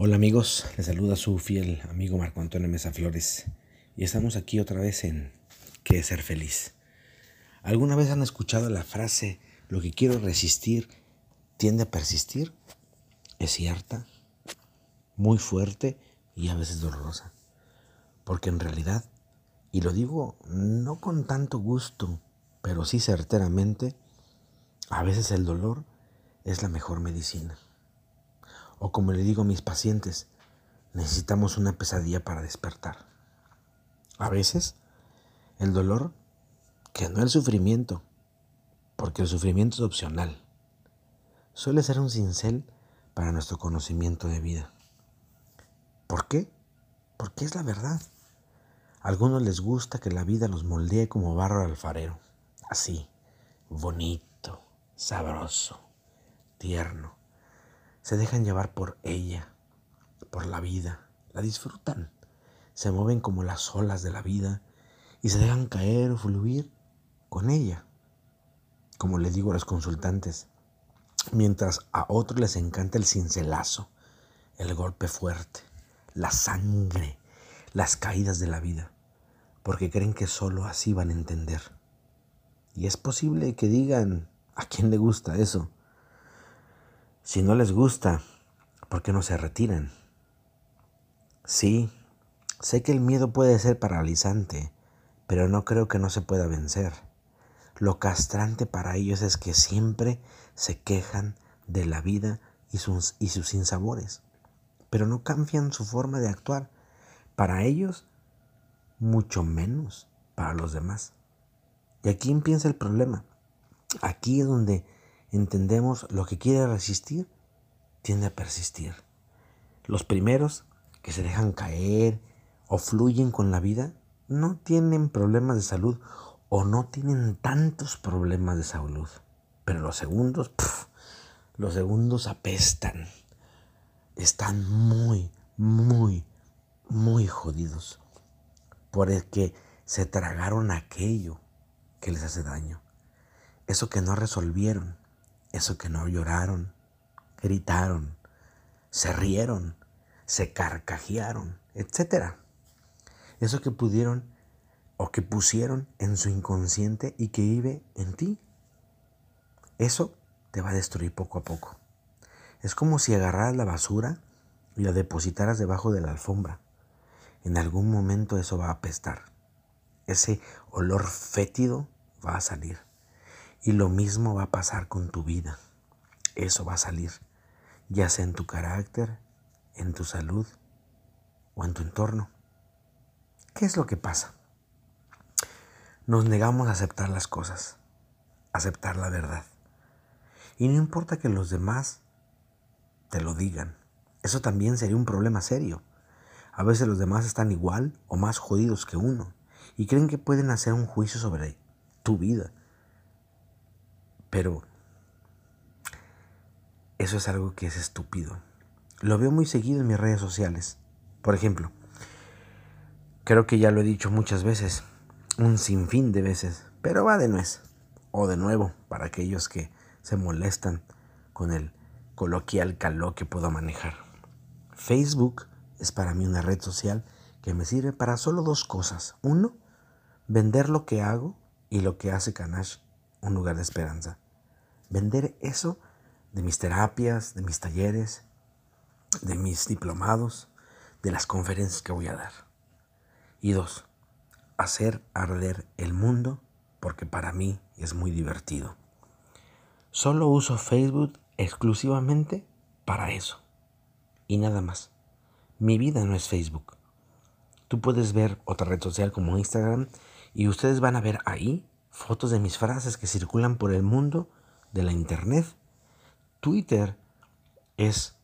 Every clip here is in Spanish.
Hola amigos, les saluda su fiel amigo Marco Antonio Mesa Flores y estamos aquí otra vez en ¿Qué es ser feliz? ¿Alguna vez han escuchado la frase lo que quiero resistir tiende a persistir? Es cierta, muy fuerte y a veces dolorosa, porque en realidad, y lo digo no con tanto gusto, pero sí certeramente, a veces el dolor es la mejor medicina. O como le digo a mis pacientes, necesitamos una pesadilla para despertar. A veces, el dolor, que no el sufrimiento, porque el sufrimiento es opcional, suele ser un cincel para nuestro conocimiento de vida. ¿Por qué? Porque es la verdad. A algunos les gusta que la vida los moldee como barro alfarero, así, bonito, sabroso, tierno se dejan llevar por ella, por la vida, la disfrutan, se mueven como las olas de la vida y se dejan caer o fluir con ella. Como le digo a los consultantes, mientras a otros les encanta el cincelazo, el golpe fuerte, la sangre, las caídas de la vida, porque creen que solo así van a entender. Y es posible que digan, ¿a quién le gusta eso? Si no les gusta, ¿por qué no se retiran? Sí, sé que el miedo puede ser paralizante, pero no creo que no se pueda vencer. Lo castrante para ellos es que siempre se quejan de la vida y sus, y sinsabores, pero no cambian su forma de actuar. Para ellos, mucho menos para los demás. Y aquí empieza el problema. Aquí es donde entendemos lo que quiere resistir, tiende a persistir. Los primeros que se dejan caer o fluyen con la vida no tienen problemas de salud o no tienen tantos problemas de salud. Pero los segundos, los segundos apestan. Están muy, muy, muy jodidos. Por el que se tragaron aquello que les hace daño. Eso que no resolvieron eso que no lloraron, gritaron, se rieron, se carcajearon, etc. Eso que pudieron o que pusieron en su inconsciente y que vive en ti. Eso te va a destruir poco a poco. Es como si agarraras la basura y la depositaras debajo de la alfombra. En algún momento eso va a apestar. Ese olor fétido va a salir. Y lo mismo va a pasar con tu vida. Eso va a salir, ya sea en tu carácter, en tu salud o en tu entorno. ¿Qué es lo que pasa? Nos negamos a aceptar las cosas, aceptar la verdad. Y no importa que los demás te lo digan. Eso también sería un problema serio. A veces los demás están igual o más jodidos que uno y creen que pueden hacer un juicio sobre tu vida pero eso es algo que es estúpido. Lo veo muy seguido en mis redes sociales. Por ejemplo, creo que ya lo he dicho muchas veces, un sinfín de veces, pero va de nuez. O de nuevo, para aquellos que se molestan con el coloquial caló que puedo manejar. Facebook es para mí una red social que me sirve para solo dos cosas. Uno, vender lo que hago y lo que hace Canash un lugar de esperanza. Vender eso de mis terapias, de mis talleres, de mis diplomados, de las conferencias que voy a dar. Y dos, hacer arder el mundo porque para mí es muy divertido. Solo uso Facebook exclusivamente para eso. Y nada más. Mi vida no es Facebook. Tú puedes ver otra red social como Instagram y ustedes van a ver ahí fotos de mis frases que circulan por el mundo de la internet. Twitter es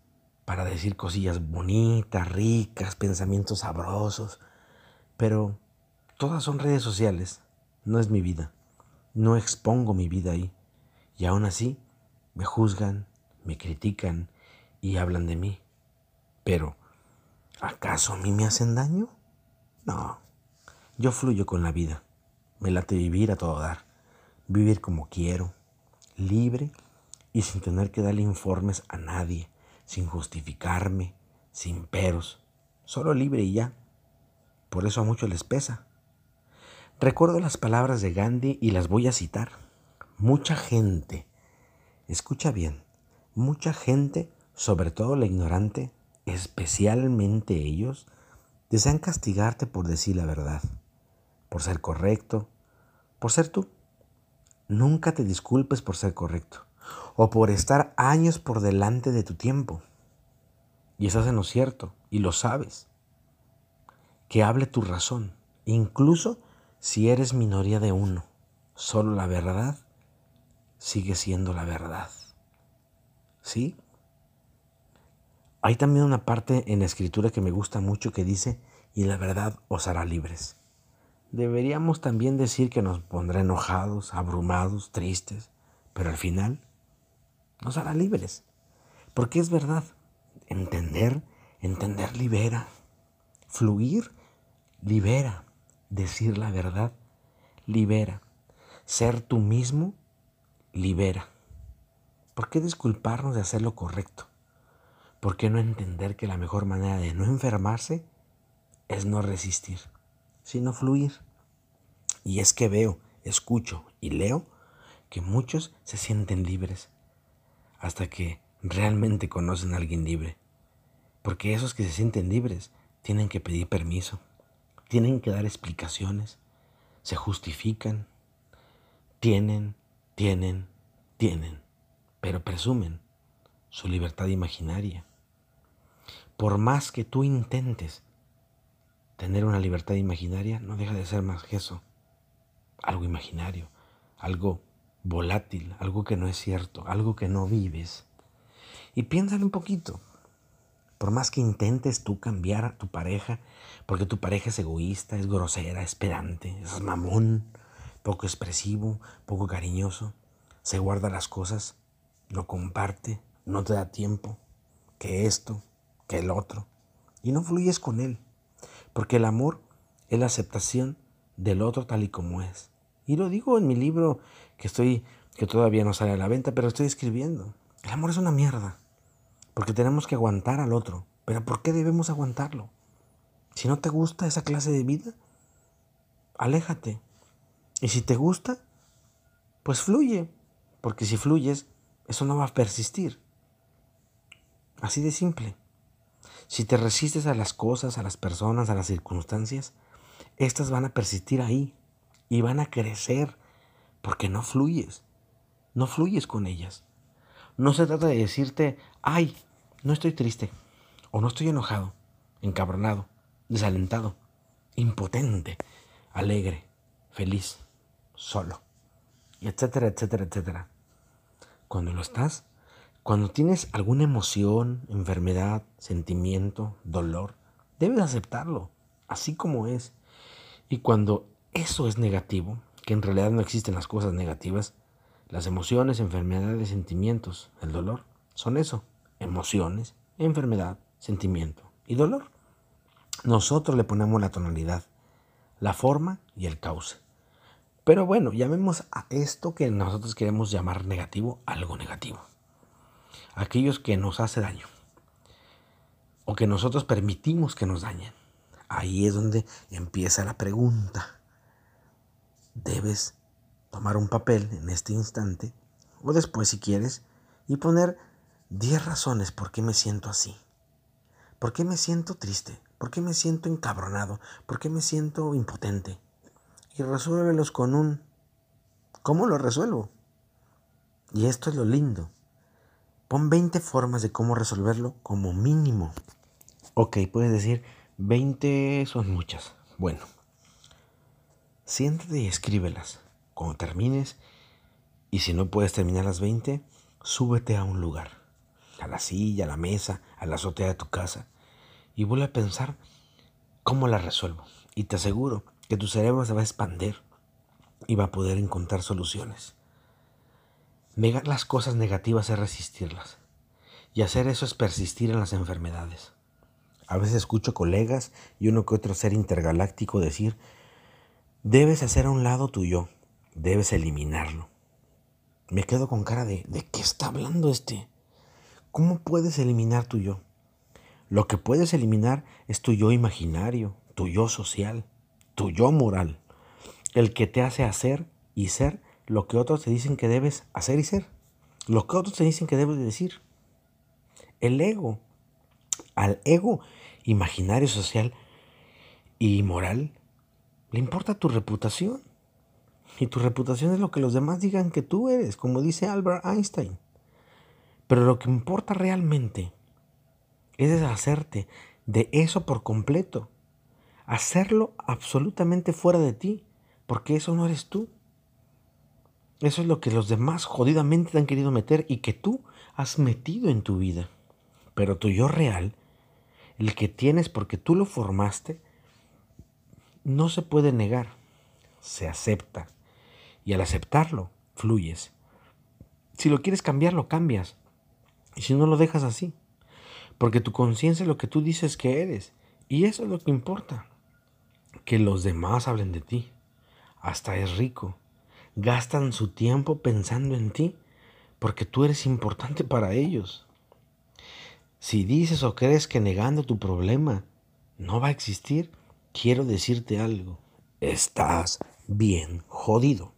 para decir cosillas bonitas, ricas, pensamientos sabrosos, pero todas son redes sociales, no es mi vida, no expongo mi vida ahí, y aún así me juzgan, me critican y hablan de mí. Pero, ¿acaso a mí me hacen daño? No, yo fluyo con la vida. Me late vivir a todo dar, vivir como quiero, libre y sin tener que darle informes a nadie, sin justificarme, sin peros, solo libre y ya. Por eso a muchos les pesa. Recuerdo las palabras de Gandhi y las voy a citar. Mucha gente, escucha bien, mucha gente, sobre todo la ignorante, especialmente ellos, desean castigarte por decir la verdad, por ser correcto, por ser tú. Nunca te disculpes por ser correcto o por estar años por delante de tu tiempo. Y estás en lo cierto y lo sabes. Que hable tu razón, incluso si eres minoría de uno. Solo la verdad sigue siendo la verdad. ¿Sí? Hay también una parte en la escritura que me gusta mucho que dice, y la verdad os hará libres. Deberíamos también decir que nos pondrá enojados, abrumados, tristes, pero al final nos hará libres. Porque es verdad, entender, entender libera, fluir libera, decir la verdad libera, ser tú mismo libera. ¿Por qué disculparnos de hacer lo correcto? ¿Por qué no entender que la mejor manera de no enfermarse es no resistir? sino fluir. Y es que veo, escucho y leo que muchos se sienten libres hasta que realmente conocen a alguien libre. Porque esos que se sienten libres tienen que pedir permiso, tienen que dar explicaciones, se justifican, tienen, tienen, tienen, pero presumen su libertad imaginaria. Por más que tú intentes Tener una libertad imaginaria no deja de ser más que eso, algo imaginario, algo volátil, algo que no es cierto, algo que no vives. Y piénsalo un poquito. Por más que intentes tú cambiar a tu pareja, porque tu pareja es egoísta, es grosera, es pedante, es mamón, poco expresivo, poco cariñoso, se guarda las cosas, no comparte, no te da tiempo, que esto, que el otro, y no fluyes con él. Porque el amor es la aceptación del otro tal y como es. Y lo digo en mi libro que estoy que todavía no sale a la venta, pero estoy escribiendo. El amor es una mierda. Porque tenemos que aguantar al otro. Pero ¿por qué debemos aguantarlo? Si no te gusta esa clase de vida, aléjate. Y si te gusta, pues fluye. Porque si fluyes, eso no va a persistir. Así de simple. Si te resistes a las cosas, a las personas, a las circunstancias, estas van a persistir ahí y van a crecer porque no fluyes, no fluyes con ellas. No se trata de decirte, ay, no estoy triste, o no estoy enojado, encabronado, desalentado, impotente, alegre, feliz, solo, etcétera, etcétera, etcétera. Cuando lo estás, cuando tienes alguna emoción, enfermedad, sentimiento, dolor, debes aceptarlo, así como es. Y cuando eso es negativo, que en realidad no existen las cosas negativas, las emociones, enfermedades, sentimientos, el dolor, son eso, emociones, enfermedad, sentimiento y dolor. Nosotros le ponemos la tonalidad, la forma y el cauce. Pero bueno, llamemos a esto que nosotros queremos llamar negativo algo negativo aquellos que nos hace daño o que nosotros permitimos que nos dañen. Ahí es donde empieza la pregunta. Debes tomar un papel en este instante o después si quieres y poner 10 razones por qué me siento así. ¿Por qué me siento triste? ¿Por qué me siento encabronado? ¿Por qué me siento impotente? Y resuélvelos con un ¿cómo lo resuelvo? Y esto es lo lindo. Pon 20 formas de cómo resolverlo como mínimo. Ok, puedes decir 20 son muchas. Bueno, siéntate y escríbelas. Cuando termines, y si no puedes terminar las 20, súbete a un lugar, a la silla, a la mesa, a la azotea de tu casa, y vuelve a pensar cómo la resuelvo. Y te aseguro que tu cerebro se va a expandir y va a poder encontrar soluciones. Negar las cosas negativas es resistirlas. Y hacer eso es persistir en las enfermedades. A veces escucho colegas y uno que otro ser intergaláctico decir, debes hacer a un lado tu yo, debes eliminarlo. Me quedo con cara de, ¿de qué está hablando este? ¿Cómo puedes eliminar tu yo? Lo que puedes eliminar es tu yo imaginario, tu yo social, tu yo moral, el que te hace hacer y ser lo que otros te dicen que debes hacer y ser, lo que otros te dicen que debes decir. El ego, al ego imaginario, social y moral, le importa tu reputación. Y tu reputación es lo que los demás digan que tú eres, como dice Albert Einstein. Pero lo que importa realmente es deshacerte de eso por completo. Hacerlo absolutamente fuera de ti, porque eso no eres tú. Eso es lo que los demás jodidamente te han querido meter y que tú has metido en tu vida. Pero tu yo real, el que tienes porque tú lo formaste, no se puede negar, se acepta. Y al aceptarlo, fluyes. Si lo quieres cambiar, lo cambias. Y si no, lo dejas así. Porque tu conciencia es lo que tú dices que eres. Y eso es lo que importa. Que los demás hablen de ti. Hasta es rico. Gastan su tiempo pensando en ti porque tú eres importante para ellos. Si dices o crees que negando tu problema no va a existir, quiero decirte algo. Estás bien jodido.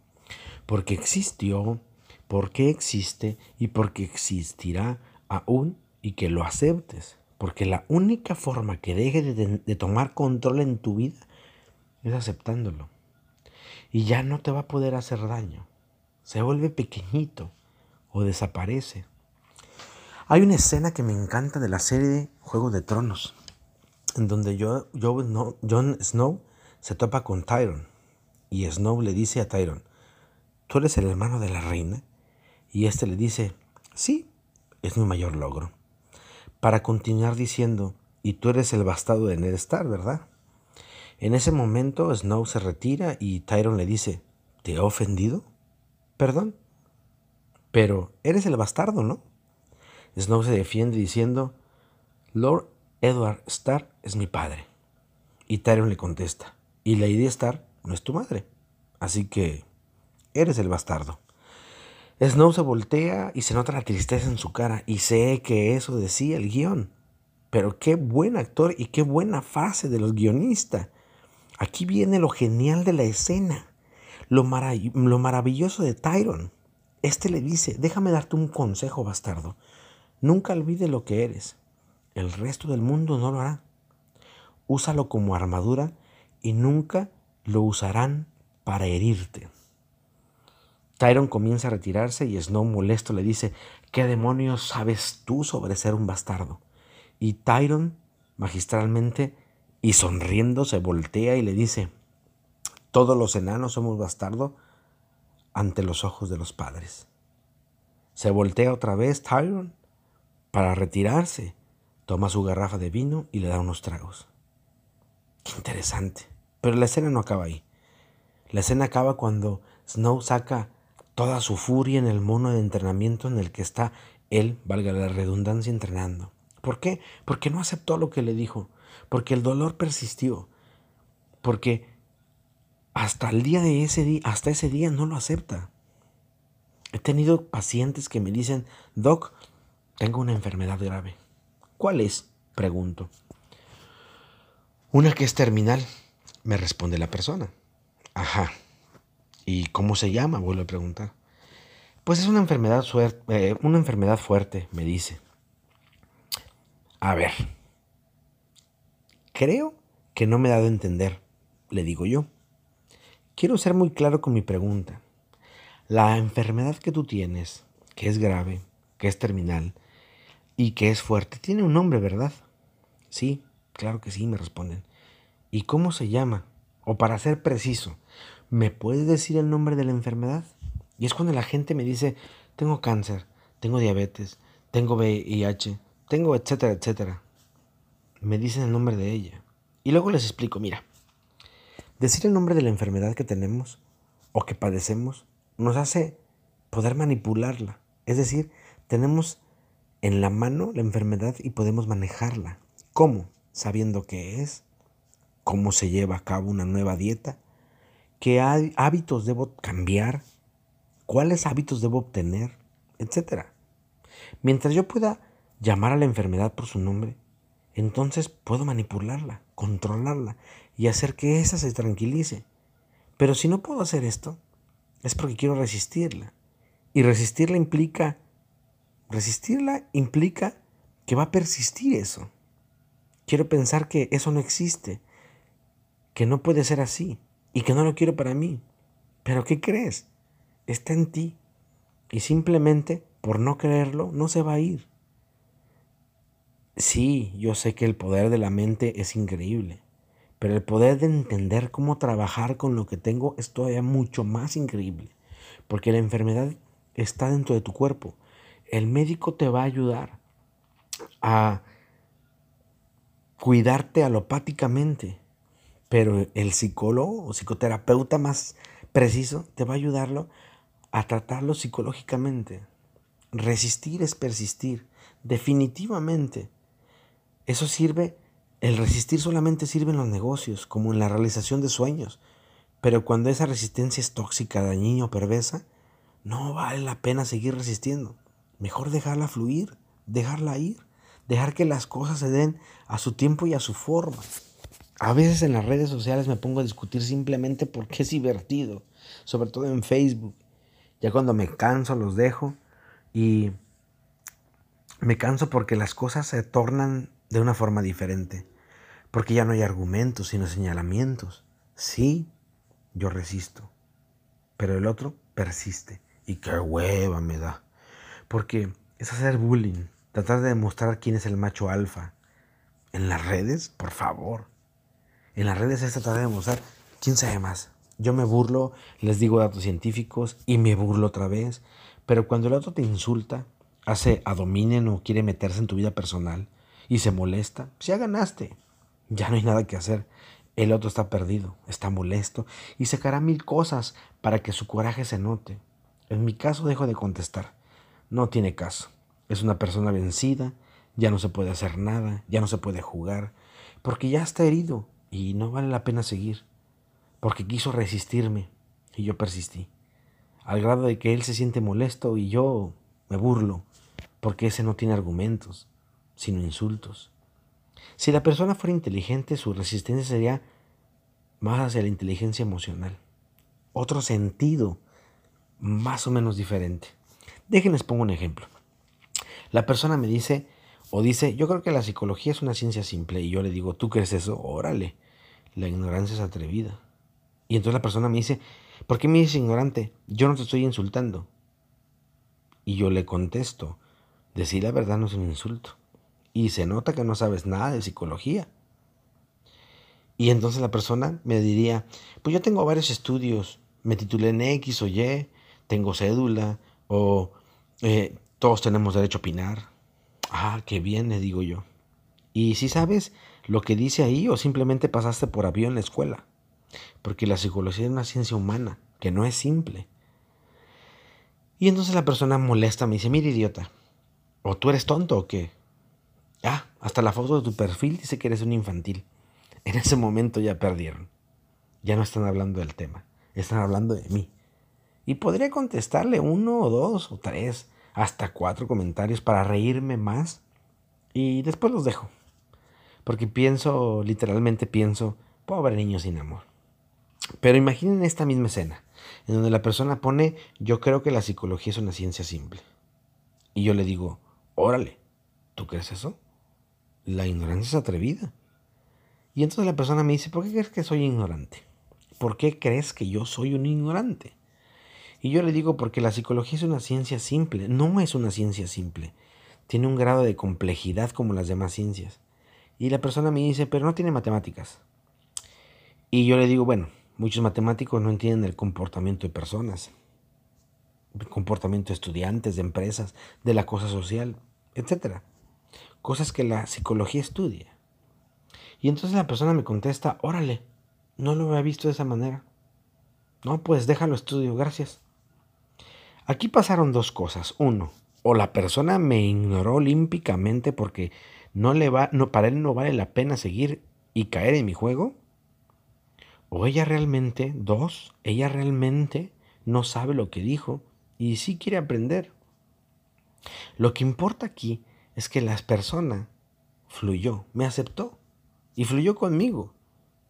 Porque existió, porque existe y porque existirá aún y que lo aceptes. Porque la única forma que deje de, de, tomar control en tu vida es aceptándolo. Y ya no te va a poder hacer daño. Se vuelve pequeñito o desaparece. Hay una escena que me encanta de la serie Juego de Tronos, en donde Jon Snow se topa con Tyron. Y Snow le dice a Tyron, ¿tú eres el hermano de la reina? Y este le dice, sí, es mi mayor logro. Para continuar diciendo, y tú eres el bastardo de Ned Stark, ¿verdad? En ese momento Snow se retira y Tyron le dice, ¿te he ofendido? Perdón. Pero eres el bastardo, ¿no? Snow se defiende diciendo, Lord Edward Stark es mi padre. Y Tyron le contesta, y Lady Stark no es tu madre. Así que eres el bastardo. Snow se voltea y se nota la tristeza en su cara y sé que eso decía el guion. Pero qué buen actor y qué buena frase de los guionistas. Aquí viene lo genial de la escena, lo, lo maravilloso de Tyron. Este le dice, déjame darte un consejo, bastardo. Nunca olvide lo que eres. El resto del mundo no lo hará. Úsalo como armadura y nunca lo usarán para herirte. Tyron comienza a retirarse y Snow molesto le dice, ¿qué demonios sabes tú sobre ser un bastardo? Y Tyron, magistralmente y sonriendo, se voltea y le dice, todos los enanos somos bastardos ante los ojos de los padres. Se voltea otra vez Tyron para retirarse, toma su garrafa de vino y le da unos tragos. Qué interesante. Pero la escena no acaba ahí. La escena acaba cuando Snow saca toda su furia en el mono de entrenamiento en el que está él, valga la redundancia, entrenando. ¿Por qué? Porque no aceptó lo que le dijo, porque el dolor persistió, porque hasta el día de ese día, hasta ese día no lo acepta. He tenido pacientes que me dicen, Doc, tengo una enfermedad grave. ¿Cuál es? Pregunto. Una que es terminal, me responde la persona. Ajá, ¿Y cómo se llama? Vuelvo a preguntar. Pues es una enfermedad, eh, una enfermedad fuerte, me dice. A ver. Creo que no me he dado a entender, le digo yo. Quiero ser muy claro con mi pregunta. La enfermedad que tú tienes, que es grave, que es terminal y que es fuerte, tiene un nombre, ¿verdad? Sí, claro que sí, me responden. ¿Y cómo se llama? O para ser preciso, ¿me puedes decir el nombre de la enfermedad? Y es cuando la gente me dice, tengo cáncer, tengo diabetes, tengo VIH, tengo etcétera, etcétera. Me dicen el nombre de ella. Y luego les explico, mira, decir el nombre de la enfermedad que tenemos o que padecemos nos hace poder manipularla. Es decir, tenemos en la mano la enfermedad y podemos manejarla. ¿Cómo? Sabiendo qué es, cómo se lleva a cabo una nueva dieta, qué hábitos debo cambiar, cuáles hábitos debo obtener, etc. Mientras yo pueda llamar a la enfermedad por su nombre, entonces puedo manipularla, controlarla y hacer que ésta se tranquilice. Pero si no puedo hacer esto, es porque quiero resistirla. Y resistirla implica, resistirla implica que va a persistir eso. Quiero pensar que eso no existe, que no puede ser así y que no lo quiero para mí. Pero ¿qué crees? Está en ti. Y simplemente por no creerlo no se va a ir. Sí, yo sé que el poder de la mente es increíble, pero el poder de entender cómo trabajar con lo que tengo es todavía mucho más increíble, porque la enfermedad está dentro de tu cuerpo. El médico te va a ayudar a cuidarte alopáticamente, pero el psicólogo o psicoterapeuta más preciso te va a ayudarlo a tratarlo psicológicamente. Resistir es persistir, definitivamente. Eso sirve, el resistir solamente sirve en los negocios, como en la realización de sueños. Pero cuando esa resistencia es tóxica, dañina o perversa, no vale la pena seguir resistiendo. Mejor dejarla fluir, dejarla ir, dejar que las cosas se den a su tiempo y a su forma. A veces en las redes sociales me pongo a discutir simplemente porque es divertido, sobre todo en Facebook. Ya cuando me canso los dejo y me canso porque las cosas se tornan de una forma diferente, porque ya no hay argumentos, sino señalamientos. Sí, yo resisto, pero el otro persiste. Y qué hueva me da. Porque es hacer bullying, tratar de demostrar quién es el macho alfa. En las redes, por favor. En las redes es tratar de demostrar quién sabe más. Yo me burlo, les digo datos científicos y me burlo otra vez. Pero cuando el otro te insulta, hace adominen o quiere meterse en tu vida personal, y se molesta, ya ganaste. Ya no hay nada que hacer. El otro está perdido, está molesto y sacará mil cosas para que su coraje se note. En mi caso dejo de contestar. No tiene caso. Es una persona vencida, ya no se puede hacer nada, ya no se puede jugar, porque ya está herido y no vale la pena seguir, porque quiso resistirme y yo persistí, al grado de que él se siente molesto y yo me burlo, porque ese no tiene argumentos sino insultos. Si la persona fuera inteligente, su resistencia sería más hacia la inteligencia emocional. Otro sentido más o menos diferente. Déjenles pongo un ejemplo. La persona me dice o dice, yo creo que la psicología es una ciencia simple y yo le digo, ¿tú crees eso? Órale, la ignorancia es atrevida. Y entonces la persona me dice, ¿por qué me dices ignorante? Yo no te estoy insultando. Y yo le contesto, decir la verdad no es un insulto y se nota que no sabes nada de psicología. Y entonces la persona me diría, pues yo tengo varios estudios, me titulé en X o Y, tengo cédula, o eh, todos tenemos derecho a opinar. Ah, qué bien, le digo yo. Y si sabes lo que dice ahí o simplemente pasaste por avión en la escuela. Porque la psicología es una ciencia humana, que no es simple. Y entonces la persona molesta me dice, mira idiota, o tú eres tonto o qué. Ah, hasta la foto de tu perfil dice que eres un infantil. En ese momento ya perdieron. Ya no están hablando del tema. Están hablando de mí. Y podría contestarle uno o dos o tres, hasta cuatro comentarios para reírme más. Y después los dejo. Porque pienso, literalmente pienso, pobre niño sin amor. Pero imaginen esta misma escena, en donde la persona pone, yo creo que la psicología es una ciencia simple. Y yo le digo, órale, ¿tú crees eso? la ignorancia es atrevida. Y entonces la persona me dice, ¿por qué crees que soy ignorante? ¿Por qué crees que yo soy un ignorante? Y yo le digo, porque la psicología es una ciencia simple. No es una ciencia simple. Tiene un grado de complejidad como las demás ciencias. Y la persona me dice, pero no tiene matemáticas. Y yo le digo, bueno, muchos matemáticos no entienden el comportamiento de personas, el comportamiento de estudiantes, de empresas, de la cosa social, etcétera cosas que la psicología estudia. Y entonces la persona me contesta, órale, no lo había visto de esa manera. No, pues déjalo estudio, gracias. Aquí pasaron dos cosas. Uno, o la persona me ignoró olímpicamente porque no le va, no, para él no vale la pena seguir y caer en mi juego. O ella realmente, dos, ella realmente no sabe lo que dijo y sí quiere aprender. Lo que importa aquí es que las personas fluyó, me aceptó y fluyó conmigo.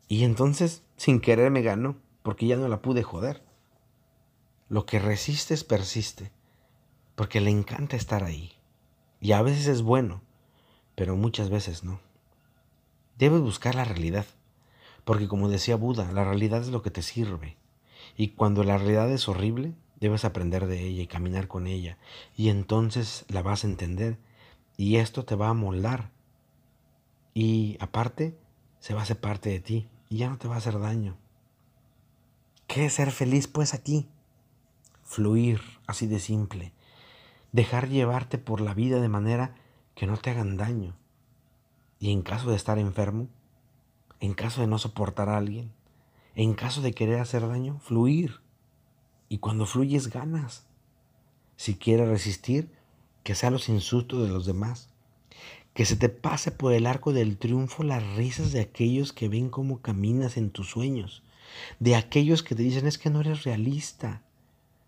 Y entonces, sin querer, me ganó, porque ya no la pude joder. Lo que resistes persiste, porque le encanta estar ahí. Y a veces es bueno, pero muchas veces no. Debes buscar la realidad, porque como decía Buda, la realidad es lo que te sirve. Y cuando la realidad es horrible, debes aprender de ella y caminar con ella. Y entonces la vas a entender. Y esto te va a moldar. Y aparte, se va a hacer parte de ti y ya no te va a hacer daño. ¿Qué es ser feliz pues aquí? Fluir, así de simple. Dejar llevarte por la vida de manera que no te hagan daño. Y en caso de estar enfermo, en caso de no soportar a alguien, en caso de querer hacer daño, fluir. Y cuando fluyes ganas. Si quieres resistir, que sea los insultos de los demás que se te pase por el arco del triunfo las risas de aquellos que ven cómo caminas en tus sueños, de aquellos que te dicen es que no eres realista,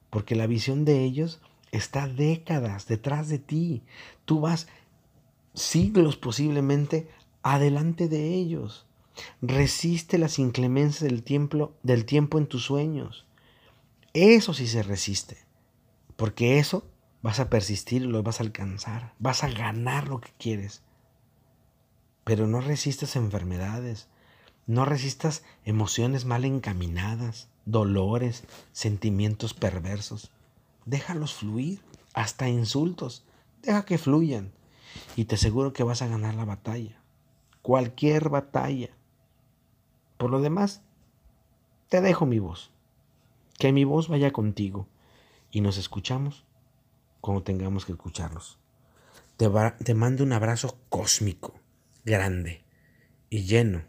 porque la visión de ellos está décadas detrás de ti. Tú vas siglos posiblemente adelante de ellos. Resiste las inclemencias del tiempo, del tiempo en tus sueños. Eso sí se resiste, porque eso Vas a persistir lo vas a alcanzar. Vas a ganar lo que quieres. Pero no resistas enfermedades. No resistas emociones mal encaminadas, dolores, sentimientos perversos. Déjalos fluir, hasta insultos. Deja que fluyan. Y te aseguro que vas a ganar la batalla. Cualquier batalla. Por lo demás, te dejo mi voz. Que mi voz vaya contigo. Y nos escuchamos cuando tengamos que escucharlos. Te, te mando un abrazo cósmico, grande y lleno,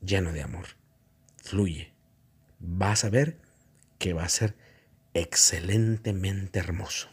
lleno de amor. Fluye. Vas a ver que va a ser excelentemente hermoso.